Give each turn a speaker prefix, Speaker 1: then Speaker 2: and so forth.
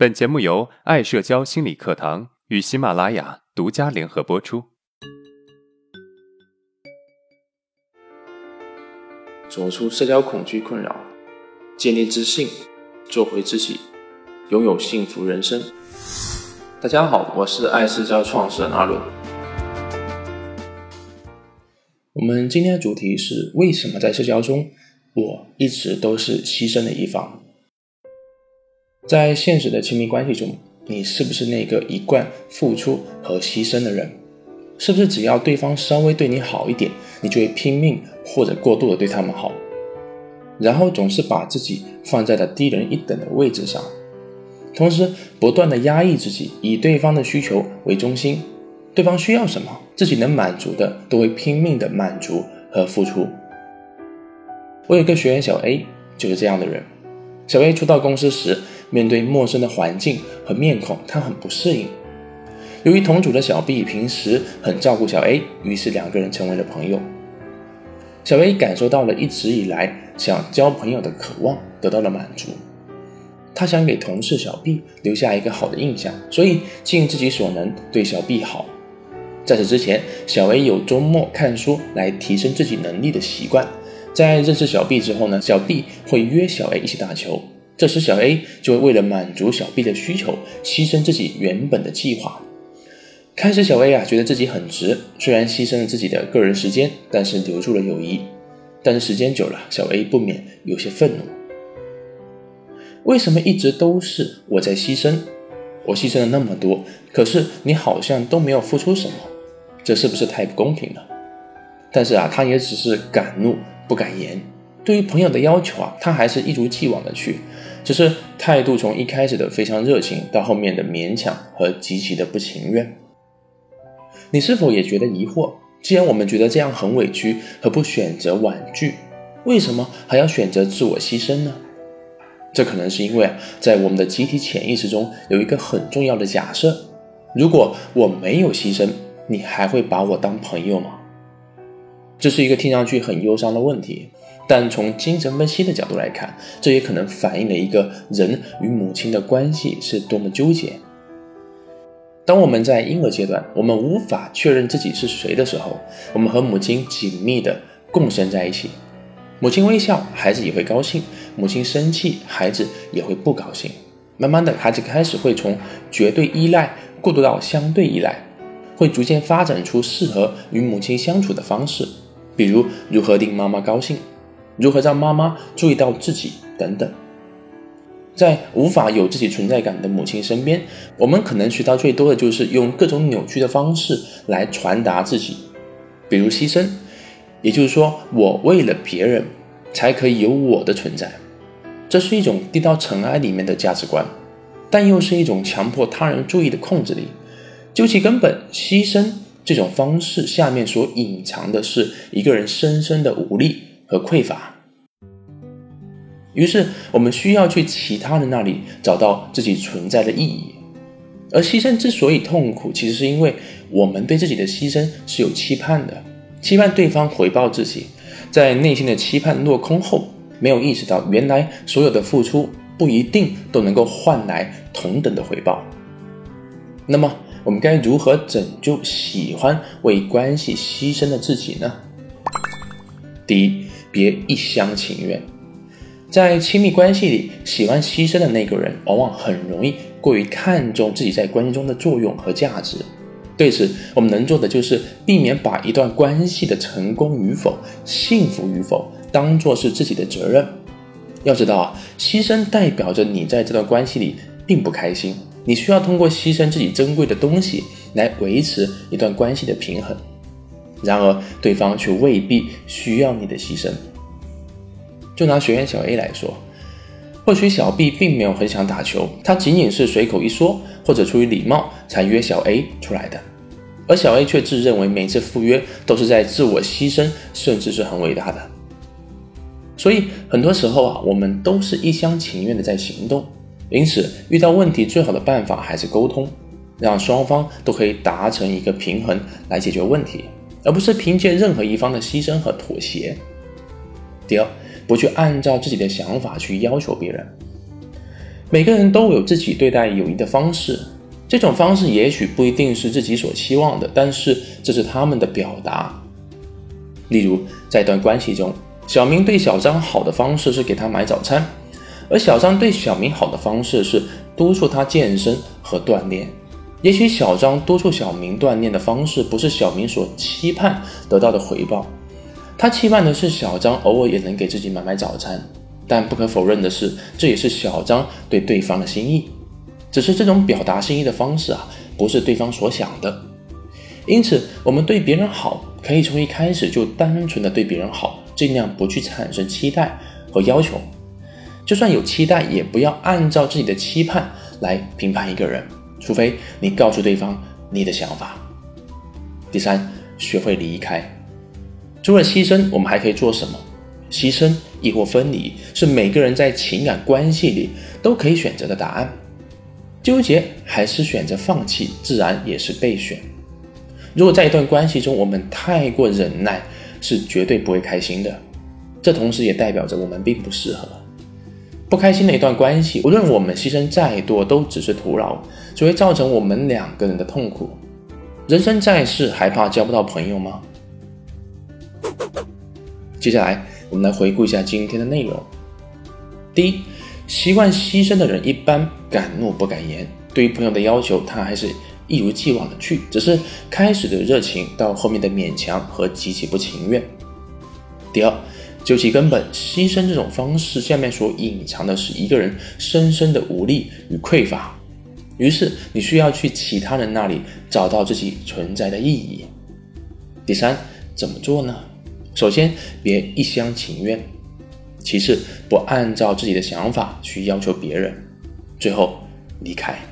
Speaker 1: 本节目由爱社交心理课堂与喜马拉雅独家联合播出。
Speaker 2: 走出社交恐惧困扰，建立自信，做回自己，拥有幸福人生。大家好，我是爱社交创始人阿伦。我们今天的主题是：为什么在社交中，我一直都是牺牲的一方？在现实的亲密关系中，你是不是那个一贯付出和牺牲的人？是不是只要对方稍微对你好一点，你就会拼命或者过度的对他们好？然后总是把自己放在了低人一等的位置上，同时不断的压抑自己，以对方的需求为中心，对方需要什么，自己能满足的都会拼命的满足和付出。我有一个学员小 A 就是这样的人。小 A 初到公司时，面对陌生的环境和面孔，他很不适应。由于同组的小 B 平时很照顾小 A，于是两个人成为了朋友。小 A 感受到了一直以来想交朋友的渴望得到了满足，他想给同事小 B 留下一个好的印象，所以尽自己所能对小 B 好。在此之前，小 A 有周末看书来提升自己能力的习惯。在认识小 B 之后呢，小 B 会约小 A 一起打球。这时，小 A 就会为了满足小 B 的需求，牺牲自己原本的计划。开始，小 A 啊觉得自己很值，虽然牺牲了自己的个人时间，但是留住了友谊。但是时间久了，小 A 不免有些愤怒。为什么一直都是我在牺牲？我牺牲了那么多，可是你好像都没有付出什么，这是不是太不公平了？但是啊，他也只是敢怒不敢言。对于朋友的要求啊，他还是一如既往的去，只是态度从一开始的非常热情，到后面的勉强和极其的不情愿。你是否也觉得疑惑？既然我们觉得这样很委屈，何不选择婉拒？为什么还要选择自我牺牲呢？这可能是因为啊，在我们的集体潜意识中有一个很重要的假设：如果我没有牺牲，你还会把我当朋友吗？这是一个听上去很忧伤的问题。但从精神分析的角度来看，这也可能反映了一个人与母亲的关系是多么纠结。当我们在婴儿阶段，我们无法确认自己是谁的时候，我们和母亲紧密的共生在一起。母亲微笑，孩子也会高兴；母亲生气，孩子也会不高兴。慢慢的，孩子开始会从绝对依赖过渡到相对依赖，会逐渐发展出适合与母亲相处的方式，比如如何令妈妈高兴。如何让妈妈注意到自己等等，在无法有自己存在感的母亲身边，我们可能学到最多的就是用各种扭曲的方式来传达自己，比如牺牲，也就是说，我为了别人才可以有我的存在，这是一种低到尘埃里面的价值观，但又是一种强迫他人注意的控制力。究其根本，牺牲这种方式下面所隐藏的是一个人深深的无力。和匮乏，于是我们需要去其他人那里找到自己存在的意义。而牺牲之所以痛苦，其实是因为我们对自己的牺牲是有期盼的，期盼对方回报自己，在内心的期盼落空后，没有意识到原来所有的付出不一定都能够换来同等的回报。那么，我们该如何拯救喜欢为关系牺牲的自己呢？第一。别一厢情愿，在亲密关系里，喜欢牺牲的那个人，往往很容易过于看重自己在关系中的作用和价值。对此，我们能做的就是避免把一段关系的成功与否、幸福与否，当做是自己的责任。要知道啊，牺牲代表着你在这段关系里并不开心，你需要通过牺牲自己珍贵的东西来维持一段关系的平衡。然而，对方却未必需要你的牺牲。就拿学员小 A 来说，或许小 B 并没有很想打球，他仅仅是随口一说，或者出于礼貌才约小 A 出来的。而小 A 却自认为每次赴约都是在自我牺牲，甚至是很伟大的。所以，很多时候啊，我们都是一厢情愿的在行动。因此，遇到问题最好的办法还是沟通，让双方都可以达成一个平衡来解决问题。而不是凭借任何一方的牺牲和妥协。第二，不去按照自己的想法去要求别人。每个人都有自己对待友谊的方式，这种方式也许不一定是自己所期望的，但是这是他们的表达。例如，在一段关系中，小明对小张好的方式是给他买早餐，而小张对小明好的方式是督促他健身和锻炼。也许小张督促小明锻炼的方式不是小明所期盼得到的回报，他期盼的是小张偶尔也能给自己买买早餐。但不可否认的是，这也是小张对对方的心意，只是这种表达心意的方式啊，不是对方所想的。因此，我们对别人好，可以从一开始就单纯的对别人好，尽量不去产生期待和要求。就算有期待，也不要按照自己的期盼来评判一个人，除非你告诉对方你的想法。第三，学会离开。除了牺牲，我们还可以做什么？牺牲亦或分离，是每个人在情感关系里都可以选择的答案。纠结还是选择放弃，自然也是备选。如果在一段关系中我们太过忍耐，是绝对不会开心的。这同时也代表着我们并不适合。不开心的一段关系，无论我们牺牲再多，都只是徒劳，只会造成我们两个人的痛苦。人生在世，还怕交不到朋友吗？接下来。我们来回顾一下今天的内容。第一，习惯牺牲的人一般敢怒不敢言，对于朋友的要求，他还是一如既往的去，只是开始的热情到后面的勉强和极其不情愿。第二，究其根本，牺牲这种方式下面所隐藏的是一个人深深的无力与匮乏，于是你需要去其他人那里找到自己存在的意义。第三，怎么做呢？首先，别一厢情愿；其次，不按照自己的想法去要求别人；最后，离开。